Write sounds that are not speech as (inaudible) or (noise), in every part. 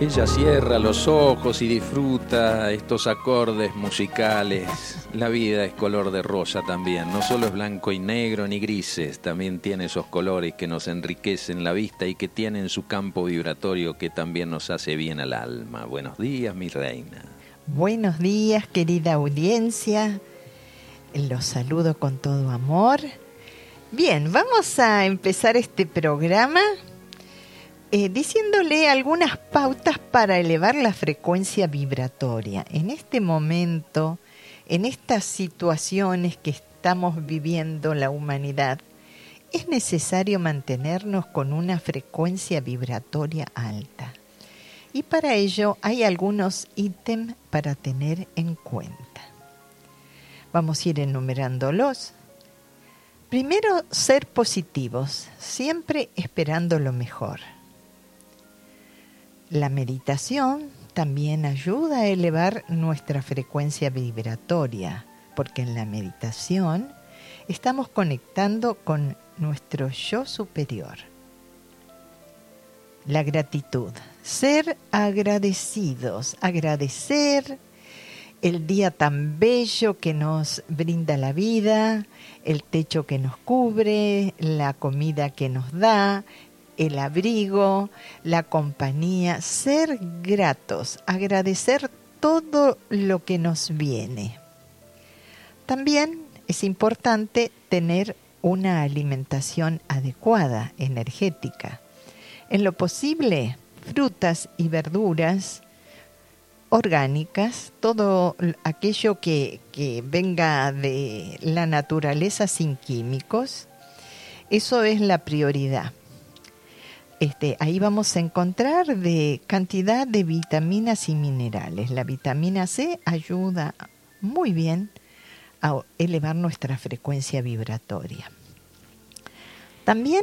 Ella cierra los ojos y disfruta estos acordes musicales. La vida es color de rosa también, no solo es blanco y negro ni grises, también tiene esos colores que nos enriquecen la vista y que tienen su campo vibratorio que también nos hace bien al alma. Buenos días, mi reina. Buenos días, querida audiencia. Los saludo con todo amor. Bien, vamos a empezar este programa eh, diciéndole algunas pautas para elevar la frecuencia vibratoria. En este momento, en estas situaciones que estamos viviendo la humanidad, es necesario mantenernos con una frecuencia vibratoria alta. Y para ello hay algunos ítems para tener en cuenta. Vamos a ir enumerándolos. Primero, ser positivos, siempre esperando lo mejor. La meditación también ayuda a elevar nuestra frecuencia vibratoria, porque en la meditación estamos conectando con nuestro yo superior. La gratitud, ser agradecidos, agradecer el día tan bello que nos brinda la vida, el techo que nos cubre, la comida que nos da, el abrigo, la compañía, ser gratos, agradecer todo lo que nos viene. También es importante tener una alimentación adecuada, energética. En lo posible, frutas y verduras orgánicas, todo aquello que, que venga de la naturaleza sin químicos, eso es la prioridad. Este, ahí vamos a encontrar de cantidad de vitaminas y minerales. La vitamina C ayuda muy bien a elevar nuestra frecuencia vibratoria. También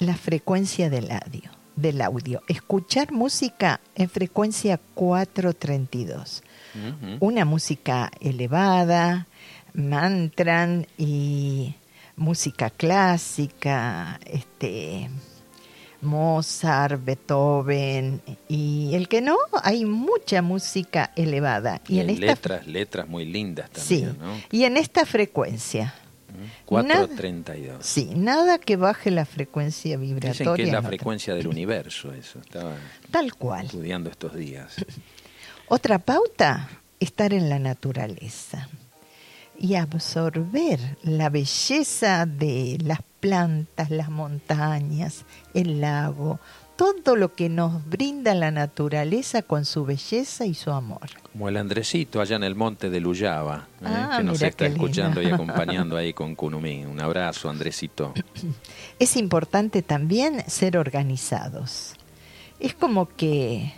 la frecuencia del audio, del audio. Escuchar música en frecuencia 432. Una música elevada, mantran y música clásica, este Mozart, Beethoven y el que no, hay mucha música elevada. Y, en letras, letras muy lindas también, sí, Y en esta frecuencia. 432. sí, nada que baje la frecuencia vibratoria. Dicen que es la frecuencia del universo, eso. Estaba Tal cual. Estudiando estos días. Otra pauta, estar en la naturaleza y absorber la belleza de las plantas, las montañas, el lago, todo lo que nos brinda la naturaleza con su belleza y su amor. Como el Andresito allá en el monte de Luyaba, ¿eh? ah, que nos está escuchando y (laughs) acompañando ahí con Kunumí. Un abrazo, Andresito. (clears throat) Es importante también ser organizados. Es como que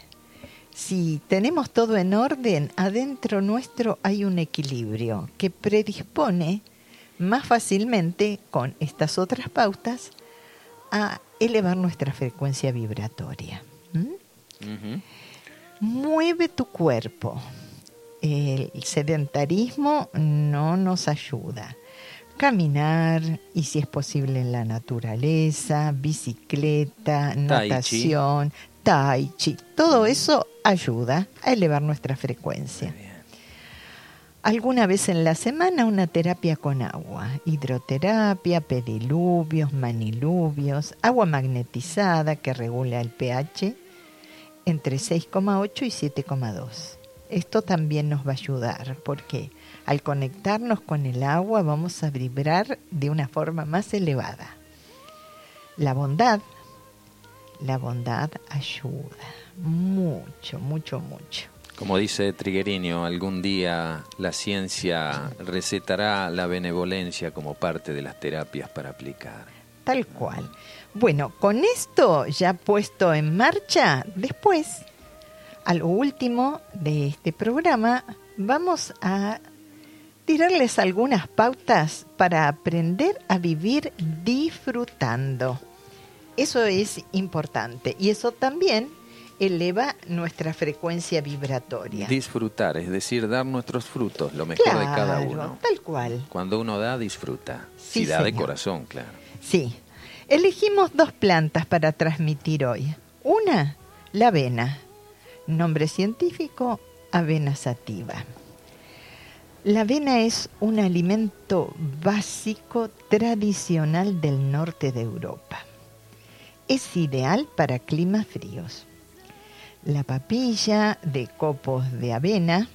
si tenemos todo en orden, adentro nuestro hay un equilibrio que predispone más fácilmente con estas otras pautas a elevar nuestra frecuencia vibratoria. Mueve tu cuerpo. El sedentarismo no nos ayuda. Caminar y si es posible en la naturaleza, bicicleta, natación, tai chi, todo eso ayuda a elevar nuestra frecuencia. Alguna vez en la semana una terapia con agua, hidroterapia, pediluvios, maniluvios, agua magnetizada que regula el pH entre 6,8 y 7,2. Esto también nos va a ayudar porque al conectarnos con el agua vamos a vibrar de una forma más elevada. La bondad, la bondad ayuda mucho, mucho, mucho. Como dice Triguerinho, algún día la ciencia recetará la benevolencia como parte de las terapias para aplicar. Tal cual. Bueno, con esto ya puesto en marcha, después, a lo último de este programa, vamos a tirarles algunas pautas para aprender a vivir disfrutando. Eso es importante y eso también eleva nuestra frecuencia vibratoria. Disfrutar, es decir, dar nuestros frutos, lo mejor de cada uno. Tal cual. Cuando uno da, disfruta. si da de corazón, claro. Sí. Elegimos dos plantas para transmitir hoy. Una, la avena, Nombre científico, avena sativa. La avena es un alimento básico tradicional del norte de Europa. Es ideal para climas fríos. La papilla de copos de avena,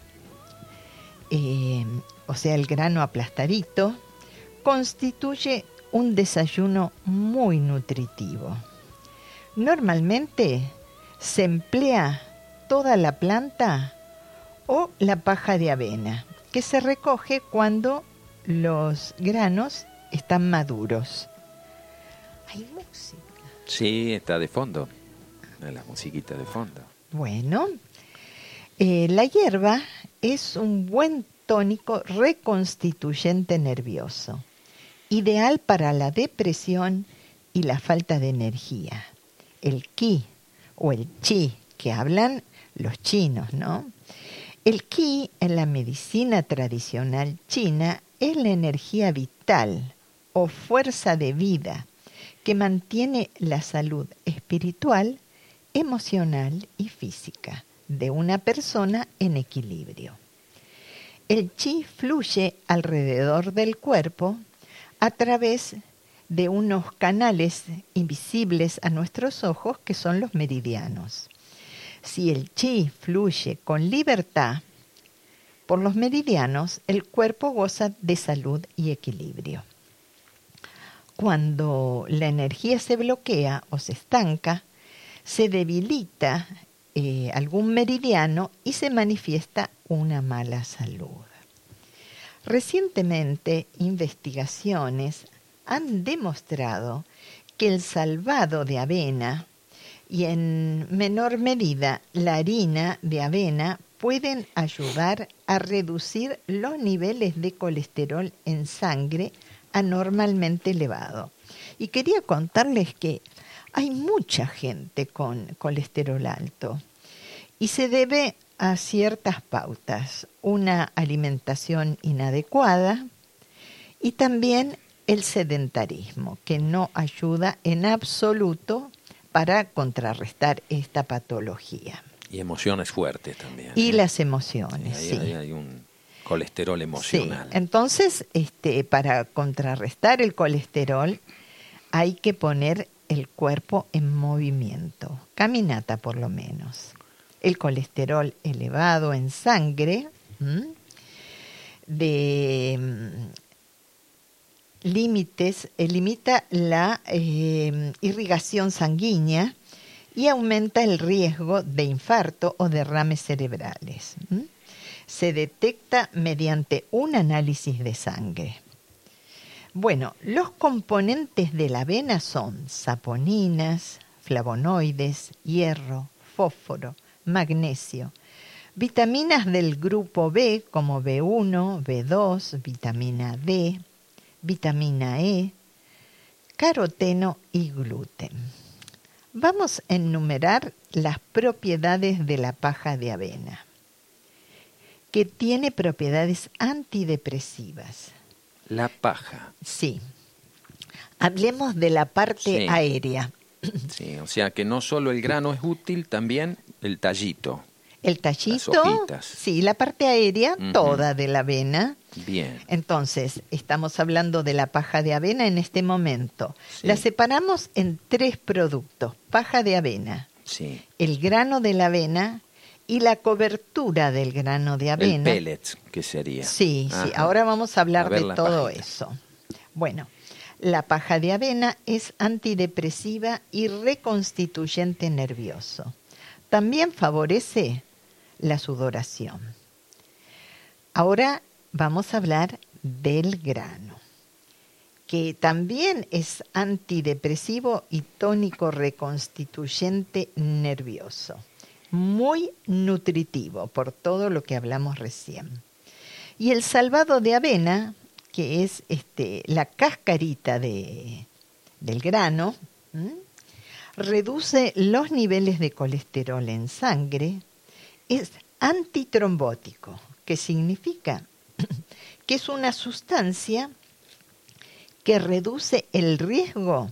eh, o sea, el grano aplastadito, constituye un desayuno muy nutritivo. Normalmente se emplea toda la planta o la paja de avena, que se recoge cuando los granos están maduros. Hay música. Sí, está de fondo. La musiquita de fondo. Bueno, eh, la hierba es un buen tónico reconstituyente nervioso, ideal para la depresión y la falta de energía. El ki o el chi que hablan los chinos, ¿no? El ki en la medicina tradicional china es la energía vital o fuerza de vida que mantiene la salud espiritual, emocional y física de una persona en equilibrio. El chi fluye alrededor del cuerpo a través de unos canales invisibles a nuestros ojos que son los meridianos. Si el chi fluye con libertad por los meridianos, el cuerpo goza de salud y equilibrio. Cuando la energía se bloquea o se estanca, se debilita eh, algún meridiano y se manifiesta una mala salud. Recientemente, investigaciones han demostrado que el salvado de avena y en menor medida la harina de avena pueden ayudar a reducir los niveles de colesterol en sangre anormalmente elevado. Y quería contarles que hay mucha gente con colesterol alto y se debe a ciertas pautas, una alimentación inadecuada y también el sedentarismo, que no ayuda en absoluto para contrarrestar esta patología. Y emociones fuertes también. Y las emociones, sí. Hay, un colesterol emocional. Sí. Entonces, este, para contrarrestar el colesterol hay que poner el cuerpo en movimiento, caminata por lo menos el colesterol elevado en sangre, de mm, límites, eh, limita la eh, irrigación sanguínea y aumenta el riesgo de infarto o derrames cerebrales. Se detecta mediante un análisis de sangre. Bueno, los componentes de la avena son saponinas, flavonoides, hierro, fósforo, magnesio. Vitaminas del grupo B como B1, B2, vitamina D, vitamina E, caroteno y gluten. Vamos a enumerar las propiedades de la paja de avena, que tiene propiedades antidepresivas. La paja. Sí. Hablemos de la parte aérea. Sí, o sea que no solo el grano es útil, también el tallito. El tallito, sí, la parte aérea, toda de la avena. Bien. Entonces, estamos hablando de la paja de avena en este momento. La separamos en tres productos: paja de avena, sí. el grano de la avena y la cobertura del grano de avena. El pellet, que sería. Sí, sí. Ahora vamos a hablar de todo eso. Bueno, la paja de avena es antidepresiva y reconstituyente nervioso. También favorece la sudoración. Ahora vamos a hablar del grano, que también es antidepresivo y tónico reconstituyente nervioso. Muy nutritivo por todo lo que hablamos recién. Y el salvado de avena, que es este, la cascarita de, del grano, reduce los niveles de colesterol en sangre, es antitrombótico, que significa (coughs) que es una sustancia que reduce el riesgo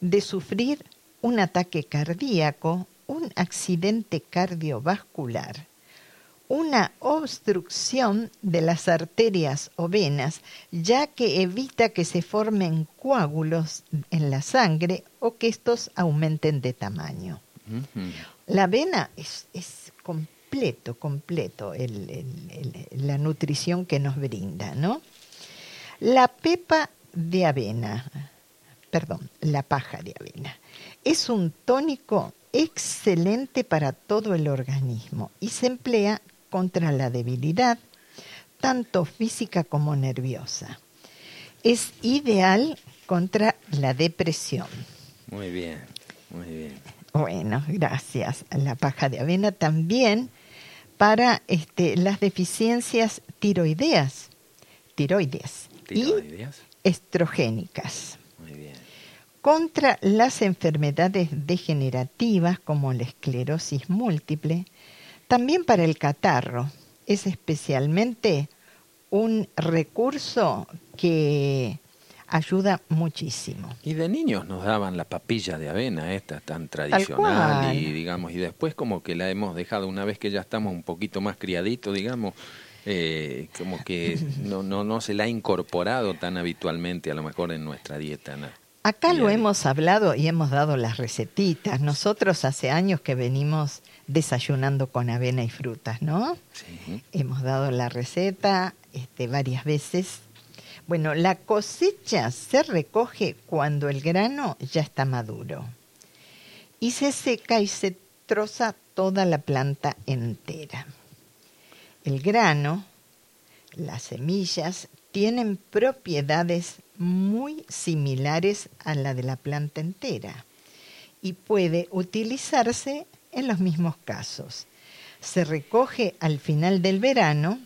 de sufrir un ataque cardíaco un accidente cardiovascular, una obstrucción de las arterias o venas, ya que evita que se formen coágulos en la sangre o que estos aumenten de tamaño. La avena es, completo, completo la nutrición que nos brinda, ¿no? La pepa de avena, perdón, la paja de avena, es un tónico excelente para todo el organismo y se emplea contra la debilidad, tanto física como nerviosa. Es ideal contra la depresión. Muy bien, muy bien. Bueno, gracias. La paja de avena también para este, las deficiencias tiroideas, tiroides, y estrogénicas. Contra las enfermedades degenerativas como la esclerosis múltiple, también para el catarro. Es especialmente un recurso que ayuda muchísimo. Y de niños nos daban la papilla de avena, esta tan tradicional, y digamos, y después como que la hemos dejado una vez que ya estamos un poquito más criaditos, digamos, eh, como que (laughs) no, no, no se la ha incorporado tan habitualmente a lo mejor en nuestra dieta. Acá lo hemos hablado y hemos dado las recetitas. Nosotros hace años que venimos desayunando con avena y frutas, ¿no? Sí. Hemos dado la receta este, varias veces bueno, la cosecha se recoge cuando el grano ya está maduro y se seca y se troza toda la planta entera. El grano, las semillas, tienen propiedades muy similares a la de la planta entera y puede utilizarse en los mismos casos. Se recoge al final del verano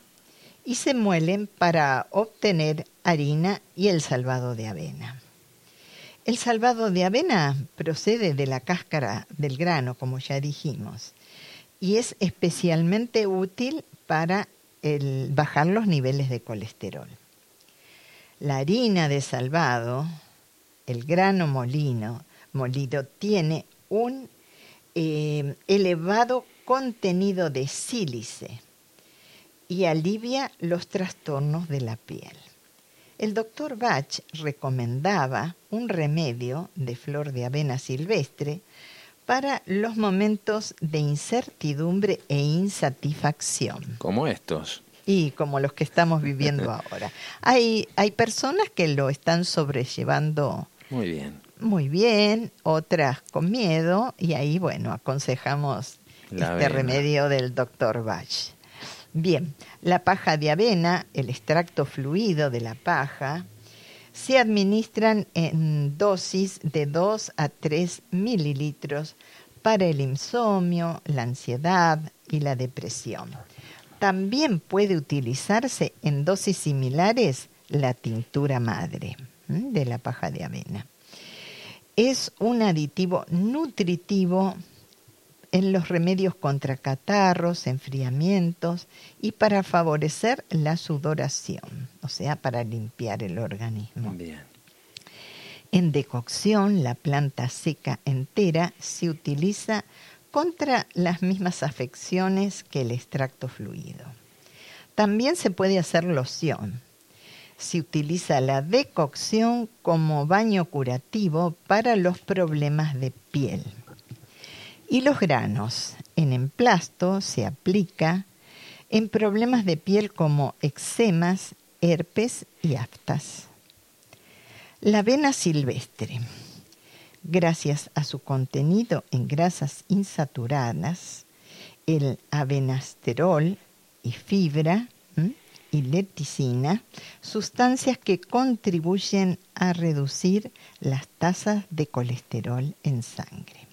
y se muelen para obtener harina y el salvado de avena. El salvado de avena procede de la cáscara del grano, como ya dijimos, y es especialmente útil para bajar los niveles de colesterol. La harina de salvado, el grano molino, molido, tiene un eh, elevado contenido de sílice, y alivia los trastornos de la piel. El doctor Bach recomendaba un remedio de flor de avena silvestre para los momentos de incertidumbre e insatisfacción. Como estos. Y como los que estamos viviendo (laughs) ahora. Hay, hay personas que lo están sobrellevando muy bien. Muy bien, otras con miedo, y ahí, bueno, aconsejamos este remedio del doctor Bach. Bien, la paja de avena, el extracto fluido de la paja, se administran en dosis de 2 a 3 mililitros para el insomnio, la ansiedad y la depresión. También puede utilizarse en dosis similares la tintura madre de la paja de avena. Es un aditivo nutritivo en los remedios contra catarros, enfriamientos y para favorecer la sudoración, o sea, para limpiar el organismo. En decocción, la planta seca entera se utiliza contra las mismas afecciones que el extracto fluido. También se puede hacer loción. Se utiliza la decocción como baño curativo para los problemas de piel. Y los granos en emplasto se aplica en problemas de piel como eczemas, herpes y aftas. La avena silvestre, gracias a su contenido en grasas insaturadas, el avenasterol y fibra y leticina, sustancias que contribuyen a reducir las tasas de colesterol en sangre.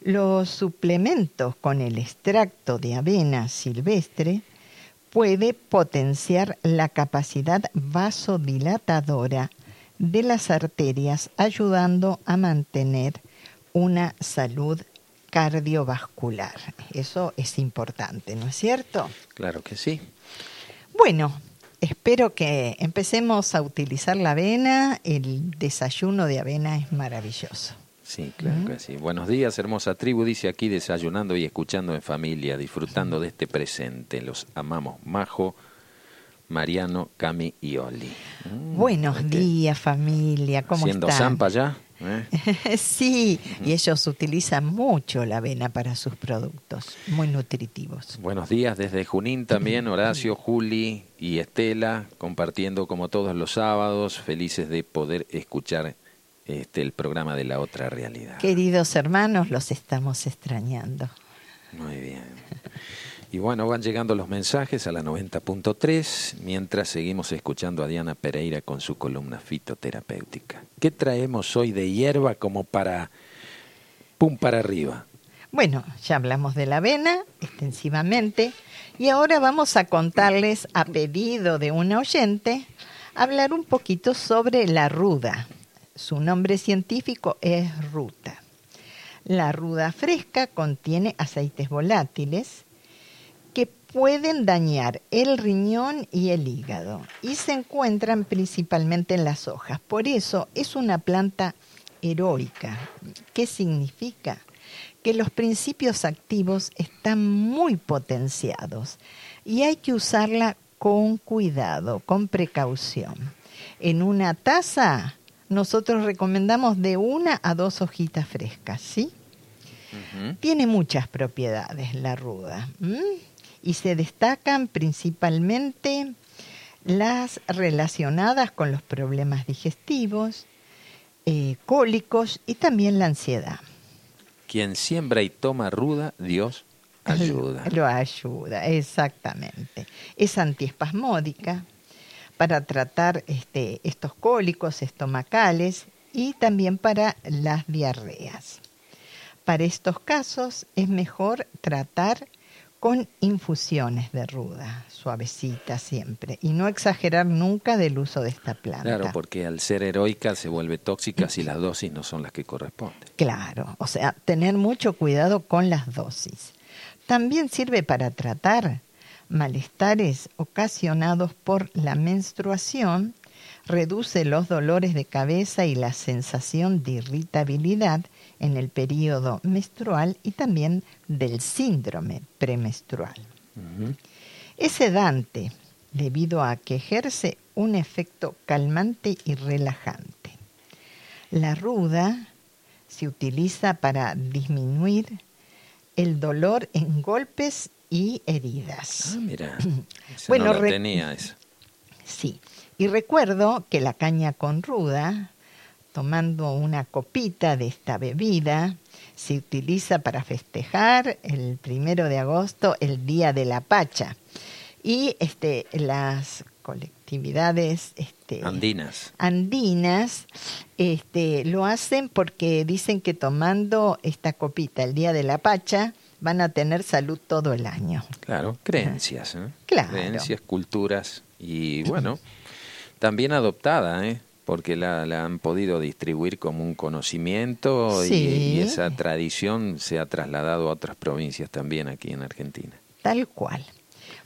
Los suplementos con el extracto de avena silvestre puede potenciar la capacidad vasodilatadora de las arterias, ayudando a mantener una salud cardiovascular. Eso es importante, ¿no es cierto? Claro que sí. Bueno, espero que empecemos a utilizar la avena. El desayuno de avena es maravilloso. Sí, claro que sí. Buenos días, hermosa tribu. Dice aquí desayunando y escuchando en familia, disfrutando de este presente. Los amamos. Majo, Mariano, Cami y Oli. Mm, Buenos días, familia. ¿Cómo Siendo están? Zampa ya. (laughs) ¿Eh? sí, y ellos utilizan mucho la avena para sus productos, muy nutritivos. Buenos días desde Junín también, Horacio, Juli y Estela, compartiendo como todos los sábados, felices de poder escuchar este, el programa de la otra realidad. Queridos hermanos, los estamos extrañando. Muy bien. Y bueno, van llegando los mensajes a la 90.3 mientras seguimos escuchando a Diana Pereira con su columna fitoterapéutica. ¿Qué traemos hoy de hierba como para pum para arriba? Bueno, ya hablamos de la avena extensivamente y ahora vamos a contarles, a pedido de un oyente, hablar un poquito sobre la ruda. Su nombre científico es ruta. La ruda fresca contiene aceites volátiles pueden dañar el riñón y el hígado y se encuentran principalmente en las hojas. Por eso es una planta heroica. ¿Qué significa? Que los principios activos están muy potenciados y hay que usarla con cuidado, con precaución. En una taza nosotros recomendamos de una a dos hojitas frescas, ¿sí? Tiene muchas propiedades la ruda y se destacan principalmente las relacionadas con los problemas digestivos, eh, cólicos y también la ansiedad. Quien siembra y toma ruda, Dios (laughs) ayuda. Lo, ayuda, exactamente. Es antiespasmódica para tratar este, estos cólicos estomacales y también para las diarreas. Para estos casos es mejor tratar con infusiones de ruda, suavecita siempre, y no exagerar nunca del uso de esta planta. Claro, porque al ser heroica se vuelve tóxica si las dosis no son las que corresponden. Claro, o sea, tener mucho cuidado con las dosis. También sirve para tratar malestares ocasionados por la menstruación, reduce los dolores de cabeza y la sensación de irritabilidad en el periodo menstrual y también del síndrome premenstrual. Es sedante debido a que ejerce un efecto calmante y relajante. La ruda se utiliza para disminuir el dolor en golpes y heridas. Ah, mira, (clears throat) bueno, no tenía eso. Sí, y recuerdo que la caña con ruda tomando una copita de esta bebida. Se utiliza para festejar el primero de agosto, el Día de la Pacha. Y este, las colectividades este, andinas, andinas este, lo hacen porque dicen que tomando esta copita el Día de la Pacha van a tener salud todo el año. Claro, creencias. ¿eh? Claro. Creencias, culturas y bueno, también adoptada, ¿eh? Porque la, han podido distribuir como un conocimiento y, esa tradición se ha trasladado a otras provincias también aquí en Argentina. Tal cual.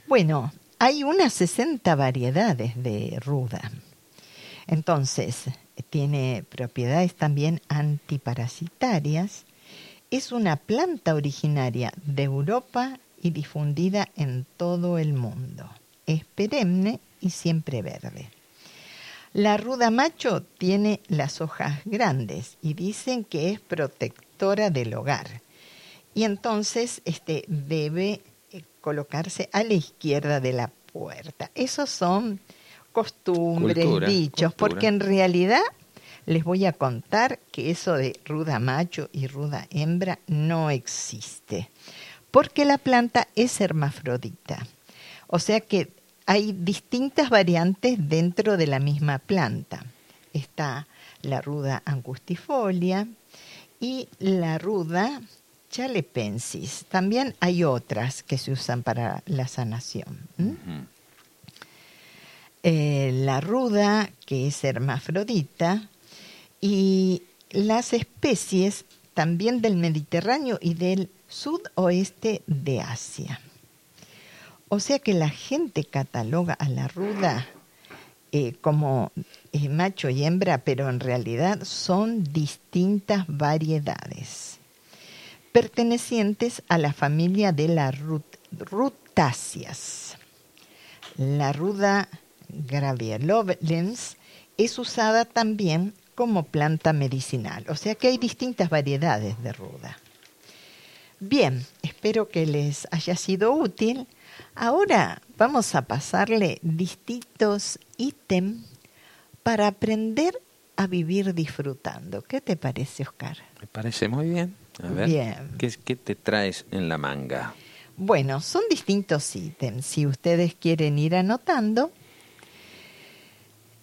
Bueno, hay unas 60 variedades de ruda. Entonces, tiene propiedades también antiparasitarias. Es una planta originaria de Europa y difundida en todo el mundo. Es perenne y siempre verde. La ruda macho tiene las hojas grandes y dicen que es protectora del hogar. Y entonces este, debe eh, colocarse a la izquierda de la puerta. Esos son costumbres, dichos, porque en realidad les voy a contar que eso de ruda macho y ruda hembra no existe, porque la planta es hermafrodita. O sea que hay distintas variantes dentro de la misma planta. Está la ruda angustifolia y la ruda chalepensis. También hay otras que se usan para la sanación. Eh, la ruda, que es hermafrodita, y las especies también del Mediterráneo y del sudoeste de Asia. O sea que la gente cataloga a la ruda eh, como eh, macho y hembra, pero en realidad son distintas variedades pertenecientes a la familia de las rutáceas. La ruda graviolovens es usada también como planta medicinal, o sea que hay distintas variedades de ruda. Bien, espero que les haya sido útil. Ahora vamos a pasarle distintos ítems para aprender a vivir disfrutando. ¿Qué te parece, Oscar? Me parece muy bien. A ver, Bien. ¿qué, ¿qué te traes en la manga? Bueno, son distintos ítems. Si ustedes quieren ir anotando,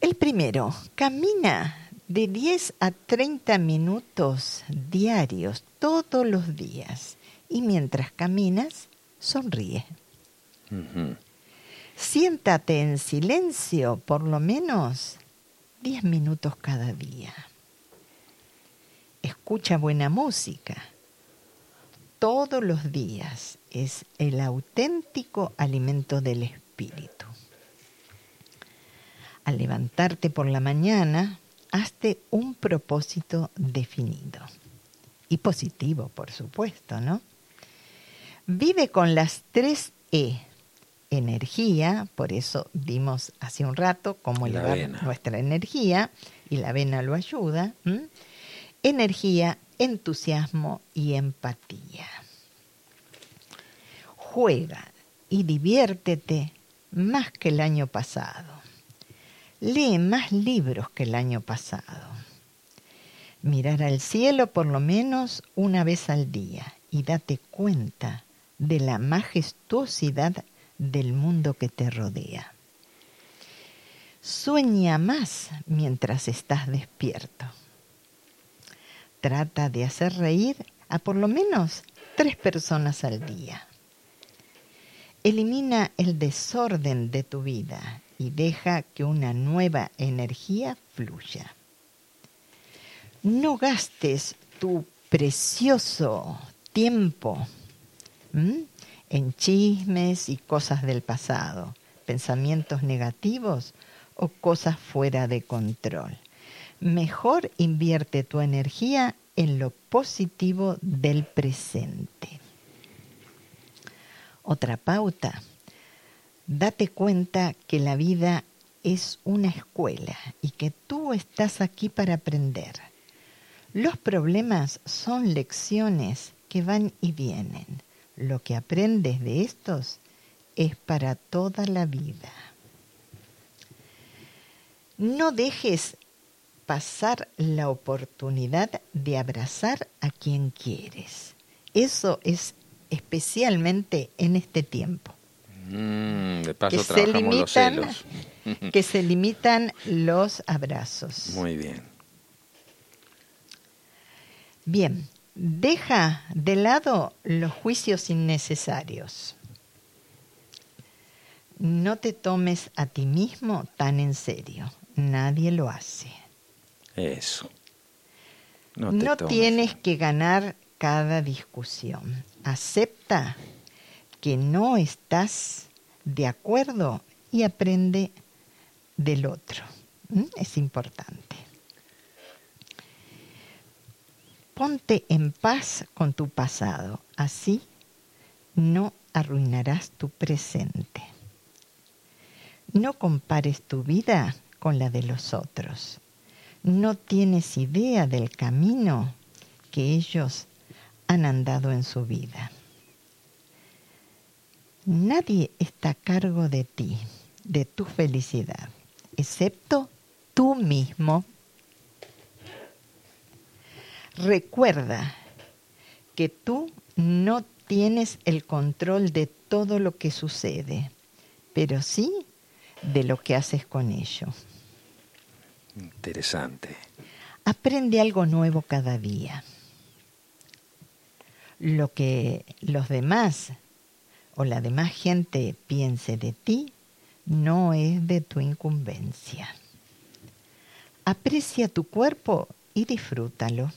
el primero, camina de 10 a 30 minutos diarios todos los días y mientras caminas, sonríe. Siéntate en silencio por lo menos 10 minutos cada día. Escucha buena música. Todos los días es el auténtico alimento del espíritu. Al levantarte por la mañana, hazte un propósito definido. Y positivo, por supuesto, ¿no? Vive con las tres E. Energía, por eso dimos hace un rato cómo La elevar avena. nuestra energía, y la avena lo ayuda. ¿m? Energía, entusiasmo y empatía. Juega y diviértete más que el año pasado. Lee más libros que el año pasado. Mirar al cielo por lo menos una vez al día y date cuenta de la majestuosidad del mundo que te rodea. Sueña más mientras estás despierto. Trata de hacer reír a por lo menos tres personas al día. Elimina el desorden de tu vida y deja que una nueva energía fluya. No gastes tu precioso tiempo. En chismes y cosas del pasado, pensamientos negativos o cosas fuera de control. Mejor invierte tu energía en lo positivo del presente. Otra pauta. Date cuenta que la vida es una escuela y que tú estás aquí para aprender. Los problemas son lecciones que van y vienen. Lo que aprendes de estos es para toda la vida. No dejes pasar la oportunidad de abrazar a quien quieres. Eso es especialmente en este tiempo. Mm, de paso Que se los limitan- celos. (laughs) que se limitan los abrazos. Muy bien. Bien, deja de lado los juicios innecesarios. No te tomes a ti mismo tan en serio. Nadie lo hace. Eso. No, No, te tomes- tienes que ganar cada discusión. Acepta que no estás de acuerdo y aprende del otro. ¿Mm? Es importante. Ponte en paz con tu pasado. Así no arruinarás tu presente. No compares tu vida con la de los otros. No tienes idea del camino que ellos han andado en su vida. Nadie está a cargo de ti, de tu felicidad, excepto tú mismo. Recuerda que tú no tienes el control de todo lo que sucede, pero sí de lo que haces con ello. Interesante. Aprende algo nuevo cada día. Lo que los demás o la demás gente piense de ti no es de tu incumbencia. Aprecia tu cuerpo y disfrútalo.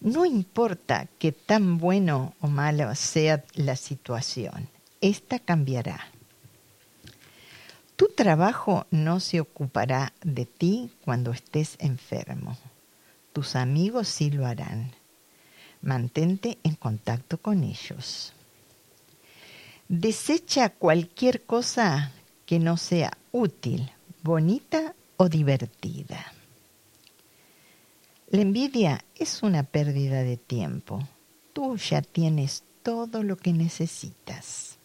No importa que tan bueno o malo sea la situación, esta cambiará. Tu trabajo no se ocupará de ti cuando estés enfermo. Tus amigos sí lo harán. Mantente en contacto con ellos. Desecha cualquier cosa que no sea útil, bonita o divertida. La envidia es una pérdida de tiempo. Tú ya tienes todo lo que necesitas.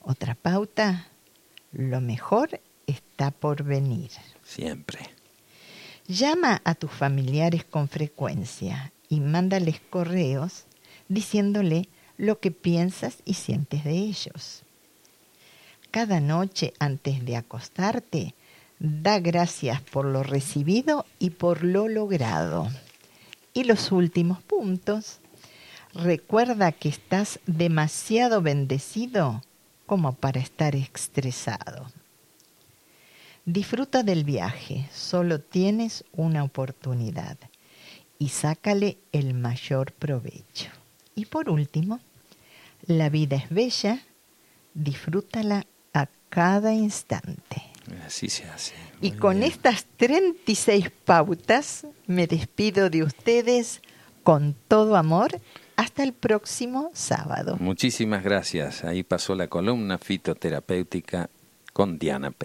Otra pauta, lo mejor está por venir. Siempre. Llama a tus familiares con frecuencia y mándales correos diciéndole lo que piensas y sientes de ellos. Cada noche antes de acostarte, da gracias por lo recibido y por lo logrado. Y los últimos puntos, recuerda que estás demasiado bendecido como para estar estresado. Disfruta del viaje, solo tienes una oportunidad y sácale el mayor provecho. Y por último, la vida es bella, disfrútala a cada instante. Así se hace. y con estas 36 pautas me despido de ustedes con todo amor hasta el próximo sábado. Muchísimas gracias. Ahí pasó la columna fitoterapéutica con Diana Pérez.